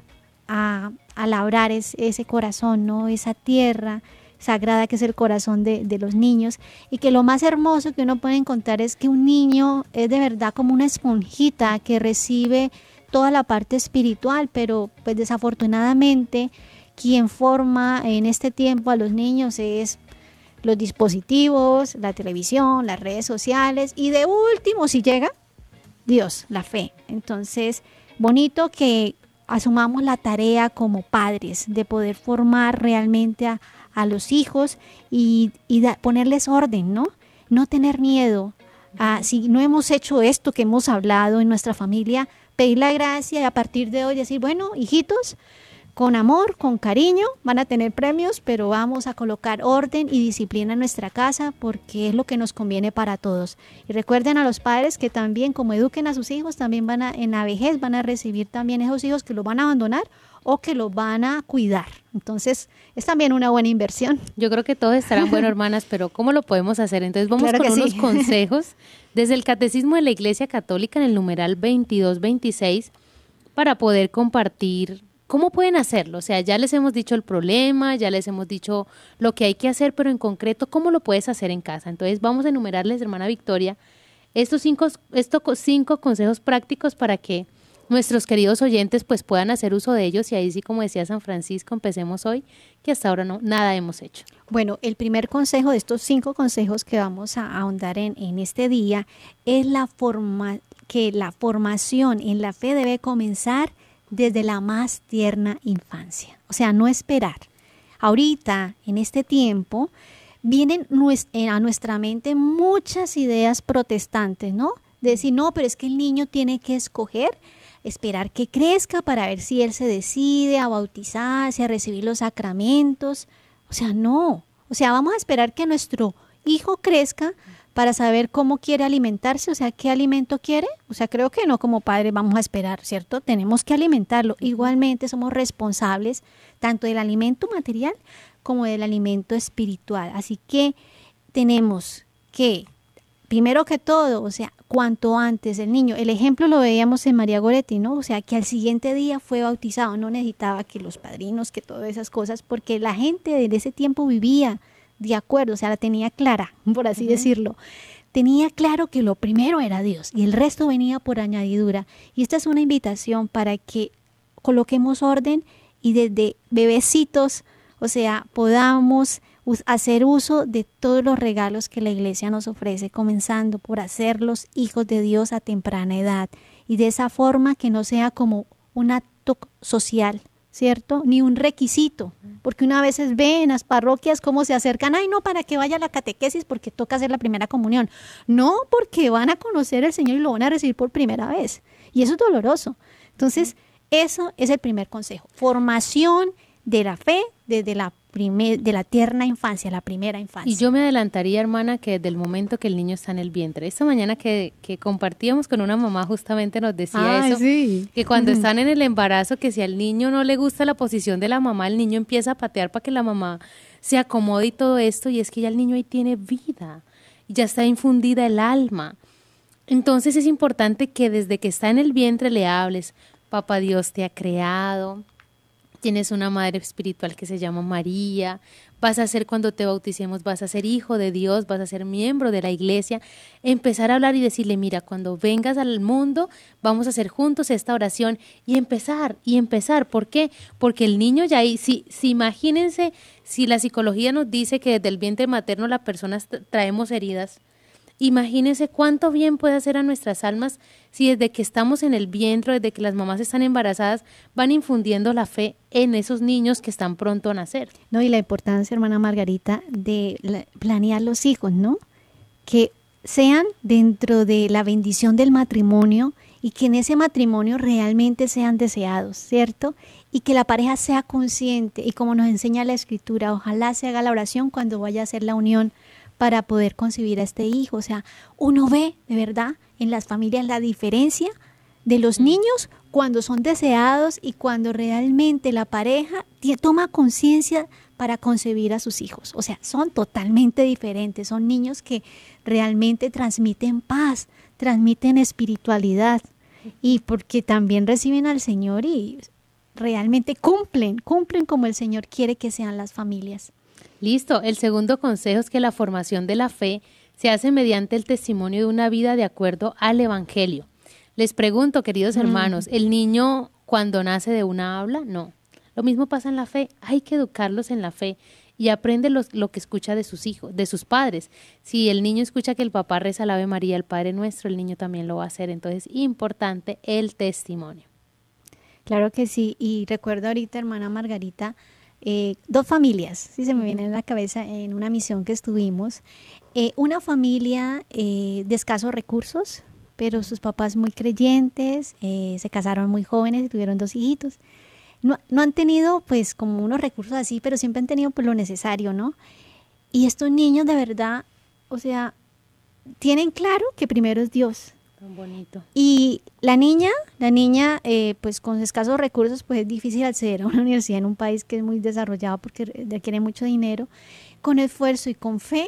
a, a labrar ese corazón, ¿no? Esa tierra, sagrada que es el corazón de, los niños y que lo más hermoso que uno puede encontrar es que un niño es de verdad como una esponjita que recibe toda la parte espiritual, pero pues desafortunadamente quien forma en este tiempo a los niños es los dispositivos, la televisión, las redes sociales y de último si llega Dios, la fe. Entonces, bonito que asumamos la tarea como padres de poder formar realmente a, a los hijos y, ponerles orden, ¿no? No tener miedo. a si no hemos hecho esto que hemos hablado en nuestra familia, pedir la gracia y a partir de hoy decir, bueno, hijitos, con amor, con cariño, van a tener premios, pero vamos a colocar orden y disciplina en nuestra casa porque es lo que nos conviene para todos. Y recuerden a los padres que también como eduquen a sus hijos, también van a, en la vejez van a recibir también esos hijos que los van a abandonar o que los van a cuidar. Entonces, es también una buena inversión. Yo creo que todos estarán buenos, hermanas, pero ¿cómo lo podemos hacer? Entonces, vamos con unos consejos desde el Catecismo de la Iglesia Católica en el numeral 2226 para poder compartir ¿Cómo pueden hacerlo? O sea, ya les hemos dicho el problema, ya les hemos dicho lo que hay que hacer, pero en concreto, ¿cómo lo puedes hacer en casa? Entonces, vamos a enumerarles, hermana Victoria, estos cinco, estos cinco consejos prácticos para que nuestros queridos oyentes pues puedan hacer uso de ellos y ahí sí como decía San Francisco empecemos hoy que hasta ahora no nada hemos hecho. Bueno, el primer consejo de estos cinco consejos que vamos a ahondar en, en este día es la forma que la formación en la fe debe comenzar desde la más tierna infancia, o sea, no esperar. Ahorita, en este tiempo, vienen a nuestra mente muchas ideas protestantes, ¿no? De decir, no, pero es que el niño tiene que escoger, esperar que crezca para ver si él se decide a bautizarse, a recibir los sacramentos. O sea, no. O sea, vamos a esperar que nuestro hijo crezca para saber cómo quiere alimentarse, o sea, qué alimento quiere. O sea, creo que no como padre vamos a esperar, ¿cierto? Tenemos que alimentarlo. Igualmente somos responsables tanto del alimento material como del alimento espiritual. Así que tenemos que, primero que todo, o sea, cuanto antes el niño, el ejemplo lo veíamos en María Goretti, ¿no? O sea, que al siguiente día fue bautizado, no necesitaba que los padrinos, que todas esas cosas, porque la gente de ese tiempo vivía de acuerdo, o sea, la tenía clara, por así decirlo. Tenía claro que lo primero era Dios y el resto venía por añadidura. Y esta es una invitación para que coloquemos orden y desde bebecitos o sea, podamos hacer uso de todos los regalos que la iglesia nos ofrece, comenzando por hacerlos hijos de Dios a temprana edad. Y de esa forma que no sea como un acto social, ¿cierto? Ni un requisito, porque una vez ve en las parroquias cómo se acercan, ay no, para que vaya a la catequesis porque toca hacer la primera comunión, no porque van a conocer al Señor y lo van a recibir por primera vez, y eso es doloroso. Entonces, eso es el primer consejo, formación de la fe desde la primer, de la tierna infancia, la primera infancia. Y yo me adelantaría, hermana, que desde el momento que el niño está en el vientre. Esta mañana que, que compartíamos con una mamá justamente nos decía eso, que cuando están en el embarazo, que si al niño no le gusta la posición de la mamá, el niño empieza a patear para que la mamá se acomode y todo esto, y es que ya el niño ahí tiene vida, ya está infundida el alma. Entonces es importante que desde que está en el vientre le hables, papá Dios te ha creado, Tienes una madre espiritual que se llama María. Vas a ser cuando te bauticemos, vas a ser hijo de Dios, vas a ser miembro de la iglesia. Empezar a hablar y decirle, mira, cuando vengas al mundo, vamos a hacer juntos esta oración y empezar, y empezar. ¿Por qué? Porque el niño ya ahí, si, si imagínense, si la psicología nos dice que desde el vientre materno las personas traemos heridas, Imagínense cuánto bien puede hacer a nuestras almas si desde que estamos en el vientre, desde que las mamás están embarazadas, van infundiendo la fe en esos niños que están pronto a nacer. No, y la importancia, hermana Margarita, de planear los hijos, ¿no? Que sean dentro de la bendición del matrimonio y que en ese matrimonio realmente sean deseados, ¿cierto? Y que la pareja sea consciente y como nos enseña la escritura, ojalá se haga la oración cuando vaya a hacer la unión para poder concebir a este hijo. O sea, uno ve de verdad en las familias la diferencia de los niños cuando son deseados y cuando realmente la pareja toma conciencia para concebir a sus hijos. O sea, son totalmente diferentes. Son niños que realmente transmiten paz, transmiten espiritualidad y porque también reciben al Señor y realmente cumplen, cumplen como el Señor quiere que sean las familias. Listo. El segundo consejo es que la formación de la fe se hace mediante el testimonio de una vida de acuerdo al Evangelio. Les pregunto, queridos hermanos, ¿el niño cuando nace de una habla? No. Lo mismo pasa en la fe. Hay que educarlos en la fe y aprende lo que escucha de sus hijos, de sus padres. Si el niño escucha que el papá reza la Ave María, el Padre Nuestro, el niño también lo va a hacer. Entonces, importante el testimonio. Claro que sí. Y recuerdo ahorita, hermana Margarita, eh, dos familias, si se me viene en la cabeza en una misión que estuvimos. Eh, una familia eh, de escasos recursos, pero sus papás muy creyentes, se casaron muy jóvenes y tuvieron dos hijitos. No, no, han tenido pues como unos recursos así, pero siempre han tenido pues lo necesario, ¿no? Y estos niños de verdad, o sea, tienen claro que primero es Dios, bonito. Y la niña, la niña, eh, pues con escasos recursos, pues es difícil acceder a una universidad en un país que es muy desarrollado porque requiere mucho dinero. Con esfuerzo y con fe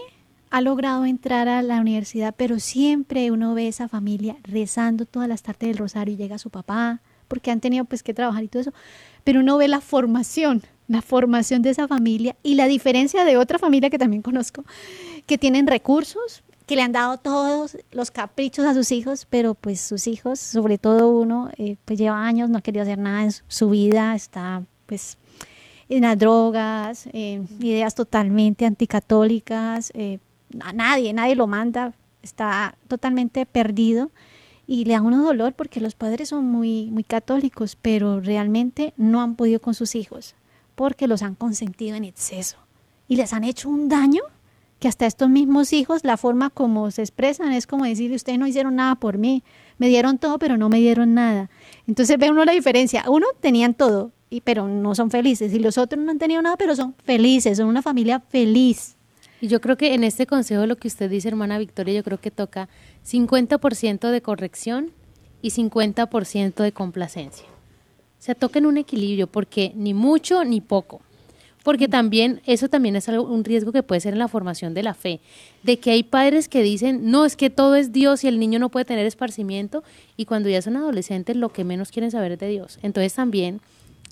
ha logrado entrar a la universidad, pero siempre uno ve esa familia rezando todas las tardes del rosario y llega su papá, porque han tenido pues que trabajar y todo eso, pero uno ve la formación, la formación de esa familia y la diferencia de otra familia que también conozco, que tienen recursos, que le han dado todos los caprichos a sus hijos, pero pues sus hijos, sobre todo uno, eh, pues lleva años, no ha querido hacer nada en su vida, está pues en las drogas, ideas totalmente anticatólicas, eh, a nadie, nadie lo manda, está totalmente perdido y le da uno dolor porque los padres son muy, muy católicos, pero realmente no han podido con sus hijos porque los han consentido en exceso y les han hecho un daño que hasta estos mismos hijos, la forma como se expresan es como decir, ustedes no hicieron nada por mí, me dieron todo, pero no me dieron nada. Entonces ve uno la diferencia. Uno tenían todo, y, pero no son felices, y los otros no han tenido nada, pero son felices, son una familia feliz. Y yo creo que en este consejo lo que usted dice, hermana Victoria, yo creo que toca 50% de corrección y 50% de complacencia. O sea, toca en un equilibrio, porque ni mucho ni poco porque también eso también es algo, un riesgo que puede ser en la formación de la fe, de que hay padres que dicen, no, es que todo es Dios y el niño no puede tener esparcimiento, y cuando ya son adolescentes lo que menos quieren saber es de Dios. Entonces también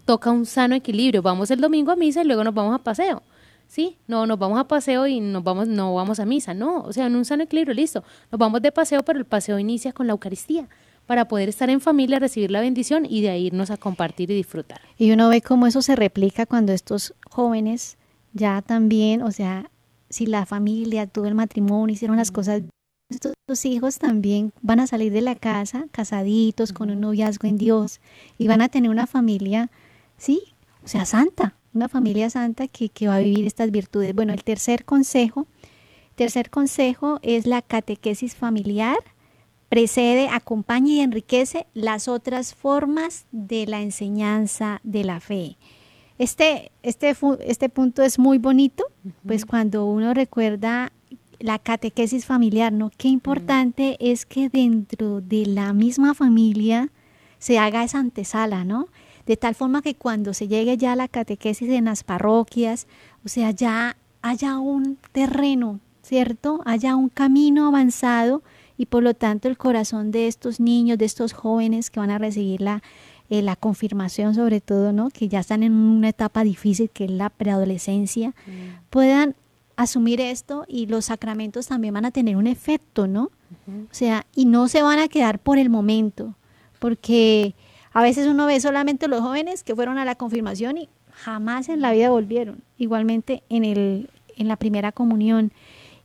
toca un sano equilibrio, vamos el domingo a misa y luego nos vamos a paseo. Sí, no, nos vamos a paseo y nos vamos, no vamos a misa, no, o sea, en un sano equilibrio, listo, nos vamos de paseo, pero el paseo inicia con la Eucaristía para poder estar en familia, recibir la bendición y de ahí irnos a compartir y disfrutar. Y uno ve cómo eso se replica cuando estos jóvenes ya también, o sea, si la familia tuvo el matrimonio, hicieron las cosas, estos hijos también van a salir de la casa casaditos, con un noviazgo en Dios, y van a tener una familia, sí, o sea, santa, una familia santa que, que va a vivir estas virtudes. Bueno, el tercer consejo, tercer consejo es la catequesis familiar precede, acompaña y enriquece las otras formas de la enseñanza de la fe. Este, este, este punto es muy bonito, pues cuando uno recuerda la catequesis familiar, ¿no? Qué importante es que dentro de la misma familia se haga esa antesala, ¿no? De tal forma que cuando se llegue ya a la catequesis en las parroquias, o sea, ya haya un terreno, ¿cierto? Haya un camino avanzado y por lo tanto el corazón de estos niños, de estos jóvenes que van a recibir la, eh, la confirmación sobre todo, ¿no? que ya están en una etapa difícil que es la preadolescencia, mm. puedan asumir esto y los sacramentos también van a tener un efecto, ¿no? O sea, y no se van a quedar por el momento, porque a veces uno ve solamente los jóvenes que fueron a la confirmación y jamás en la vida volvieron, igualmente en, el, en la primera comunión.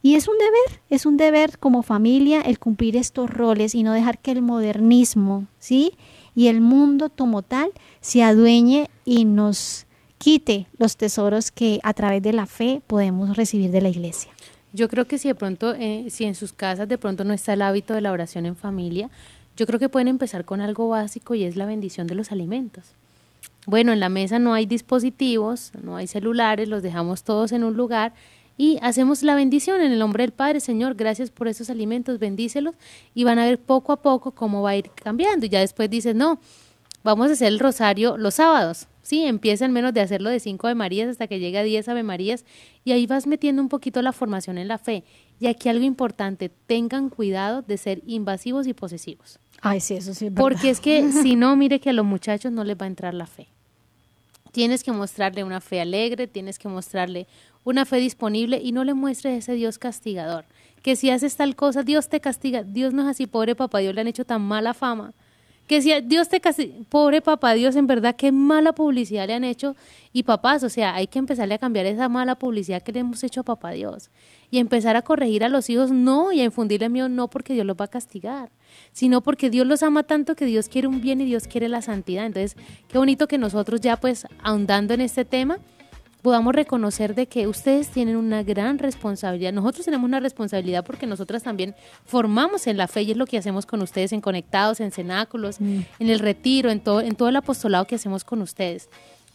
Y es un deber, es un deber como familia el cumplir estos roles y no dejar que el modernismo, ¿sí? Y el mundo como tal se adueñe y nos quite los tesoros que a través de la fe podemos recibir de la iglesia. Yo creo que si de pronto, eh, si en sus casas de pronto no está el hábito de la oración en familia, yo creo que pueden empezar con algo básico y es la bendición de los alimentos. Bueno, en la mesa no hay dispositivos, no hay celulares, los dejamos todos en un lugar y hacemos la bendición en el nombre del Padre, Señor, gracias por esos alimentos, bendícelos y van a ver poco a poco cómo va a ir cambiando. Y ya después dices, no, vamos a hacer el rosario los sábados. Sí, empieza al menos de hacerlo de 5 Ave Marías hasta que llegue a 10 Ave Marías y ahí vas metiendo un poquito la formación en la fe. Y aquí algo importante, tengan cuidado de ser invasivos y posesivos. Ay, sí, eso sí. Porque es que si no, mire que a los muchachos no les va a entrar la fe. Tienes que mostrarle una fe alegre, tienes que mostrarle una fe disponible y no le muestres ese Dios castigador. Que si haces tal cosa, Dios te castiga. Dios no es así, pobre papá Dios le han hecho tan mala fama. Que si Dios te castiga, pobre papá Dios, en verdad qué mala publicidad le han hecho. Y papás, o sea, hay que empezarle a cambiar esa mala publicidad que le hemos hecho a papá Dios. Y empezar a corregir a los hijos, no, y a infundirle miedo, no porque Dios los va a castigar, sino porque Dios los ama tanto que Dios quiere un bien y Dios quiere la santidad. Entonces, qué bonito que nosotros ya pues ahondando en este tema, podamos reconocer de que ustedes tienen una gran responsabilidad. Nosotros tenemos una responsabilidad porque nosotras también formamos en la fe y es lo que hacemos con ustedes en Conectados, en Cenáculos, mm. en el retiro, en todo, en todo el apostolado que hacemos con ustedes.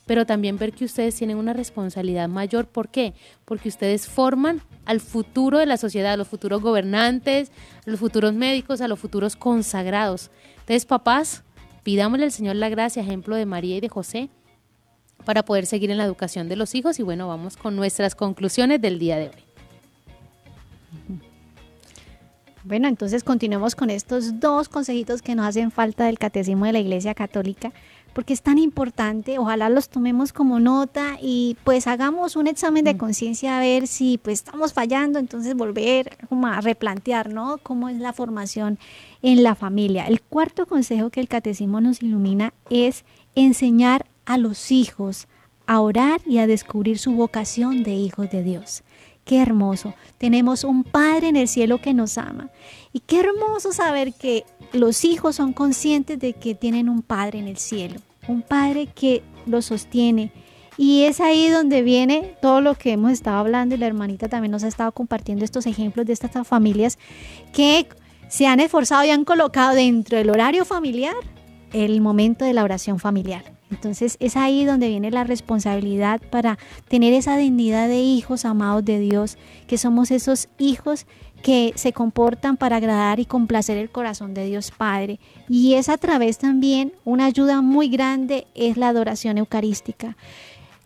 pero también ver que ustedes tienen una responsabilidad mayor. ¿Por qué? Porque ustedes forman al futuro de la sociedad, a los futuros gobernantes, a los futuros médicos, a los futuros consagrados. Entonces, papás, pidámosle al Señor la gracia, ejemplo de María y de José, para poder seguir en la educación de los hijos. Y bueno, vamos con nuestras conclusiones del día de hoy. Bueno, entonces continuemos con estos dos consejitos que nos hacen falta del Catecismo de la Iglesia Católica porque es tan importante, ojalá los tomemos como nota y pues hagamos un examen de mm. conciencia a ver si pues estamos fallando, entonces volver como a replantear, ¿no? Cómo es la formación en la familia. El cuarto consejo que el catecismo nos ilumina es enseñar a los hijos a orar y a descubrir su vocación de hijos de Dios. Qué hermoso. Tenemos un Padre en el cielo que nos ama. Y qué hermoso saber que los hijos son conscientes de que tienen un Padre en el cielo, un Padre que los sostiene. Y es ahí donde viene todo lo que hemos estado hablando y la hermanita también nos ha estado compartiendo estos ejemplos de estas familias que se han esforzado y han colocado dentro del horario familiar el momento de la oración familiar. Entonces es ahí donde viene la responsabilidad para tener esa dignidad de hijos amados de Dios, que somos esos hijos que se comportan para agradar y complacer el corazón de Dios Padre. Y es a través también una ayuda muy grande es la adoración eucarística.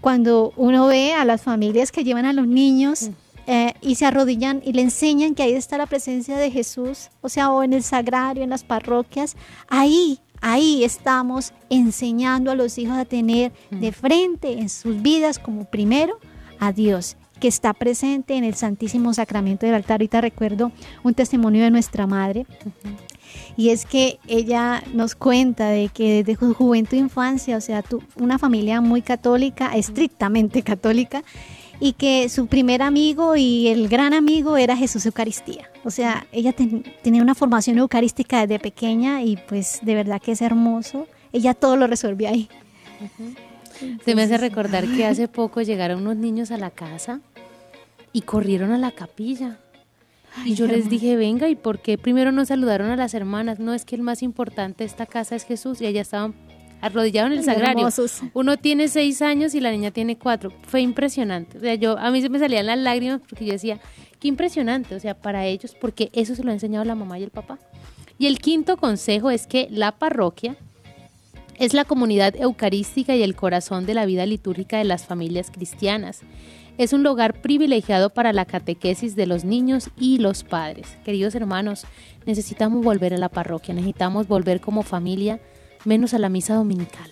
Cuando uno ve a las familias que llevan a los niños eh, y se arrodillan y le enseñan que ahí está la presencia de Jesús, o sea, o en el sagrario, en las parroquias, ahí, ahí estamos enseñando a los hijos a tener de frente en sus vidas como primero a Dios que está presente en el Santísimo Sacramento del altar. Ahorita recuerdo un testimonio de nuestra madre. Y es que ella nos cuenta de que desde su juventud e infancia, o sea, una familia muy católica, estrictamente católica, y que su primer amigo y el gran amigo era Jesús Eucaristía. O sea, ella tenía una formación eucarística desde pequeña y pues de verdad que es hermoso. Ella todo lo resolvió ahí. Se me hace recordar que hace poco llegaron unos niños a la casa y corrieron a la capilla. y yo les dije, venga, ¿y por qué primero no saludaron a las hermanas? No, es que el más importante de esta casa es Jesús y allá estaban arrodillados en el sagrario. Uno tiene seis años y la niña tiene cuatro. Fue impresionante. O sea, yo, a mí se me salían las lágrimas porque yo decía, qué impresionante, o sea, para ellos, porque eso se lo ha enseñado la mamá y el papá. Y el quinto consejo es que la parroquia es la comunidad eucarística y el corazón de la vida litúrgica de las familias cristianas es un lugar privilegiado para la catequesis de los niños y los padres. Queridos hermanos, necesitamos volver a la parroquia, necesitamos volver como familia, menos a la misa dominical.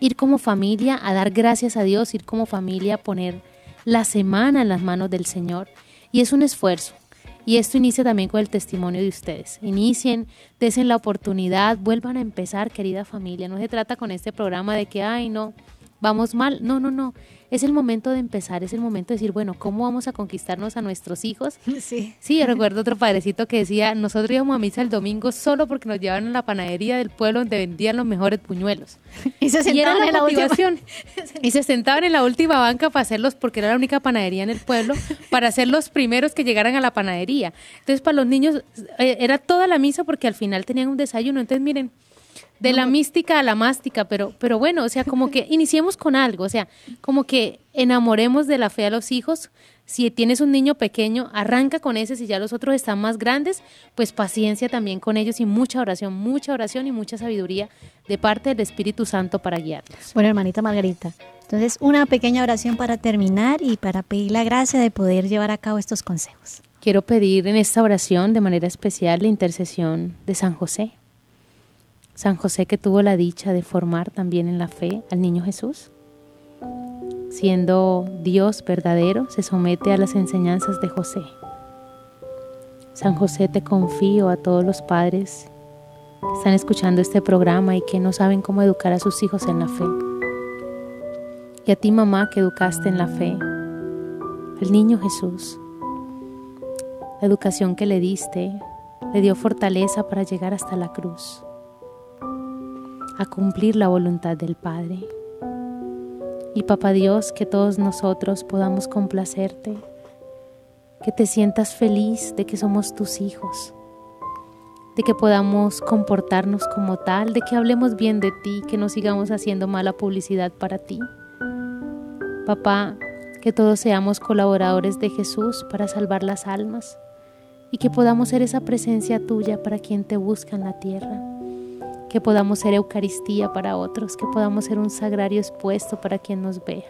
Ir como familia a dar gracias a Dios, ir como familia a poner la semana en las manos del Señor. Y es un esfuerzo. Y esto inicia también con el testimonio de ustedes. Inicien, desen la oportunidad, vuelvan a empezar, querida familia. No se trata con este programa de que, ay, no, vamos mal. No, no, no es el momento de empezar, es el momento de decir, bueno, ¿cómo vamos a conquistarnos a nuestros hijos? Sí. Sí, yo recuerdo otro padrecito que decía, nosotros íbamos a misa el domingo solo porque nos llevaban a la panadería del pueblo donde vendían los mejores puñuelos. Y se sentaban en la motivación. y se sentaban en la última banca para hacerlos, porque era la única panadería en el pueblo, para ser los primeros que llegaran a la panadería. Entonces, para los niños eh, era toda la misa porque al final tenían un desayuno. Entonces, miren, de la mística a la mástica, pero, pero bueno, o sea, como que iniciemos con algo, o sea, como que enamoremos de la fe a los hijos. Si tienes un niño pequeño, arranca con ese, si ya los otros están más grandes, pues paciencia también con ellos y mucha oración, mucha oración y mucha sabiduría de parte del Espíritu Santo para guiarlos. Bueno, hermanita Margarita, entonces una pequeña oración para terminar y para pedir la gracia de poder llevar a cabo estos consejos. Quiero pedir en esta oración de manera especial la intercesión de San José San José que tuvo la dicha de formar también en la fe al niño Jesús. Siendo Dios verdadero, se somete a las enseñanzas de José. San José, te confío a todos los padres que están escuchando este programa y que no saben cómo educar a sus hijos en la fe. Y a ti, mamá, que educaste en la fe, al niño Jesús. La educación que le diste le dio fortaleza para llegar hasta la cruz a cumplir la voluntad del Padre. Y Papá Dios, que todos nosotros podamos complacerte, que te sientas feliz de que somos tus hijos. de que podamos comportarnos como tal, de que hablemos bien de ti, que no sigamos haciendo mala publicidad para ti. Papá, que todos seamos colaboradores de Jesús para salvar las almas y que podamos ser esa presencia tuya para quien te busca en la tierra, que podamos ser Eucaristía para otros, que podamos ser un sagrario expuesto para quien nos vea.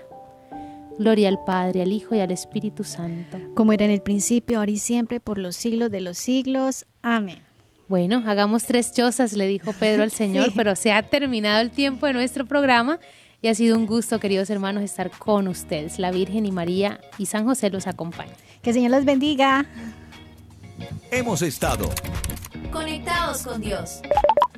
Gloria al Padre, al Hijo y al Espíritu Santo. Como era en el principio, ahora y siempre, por los siglos de los siglos. Amén. Bueno, hagamos tres chozas, le dijo Pedro al Señor, pero se ha terminado el tiempo de nuestro programa y ha sido un gusto, queridos hermanos, estar con ustedes. La Virgen y María y San José los acompañen. Que el Señor los bendiga. Hemos estado conectados con Dios.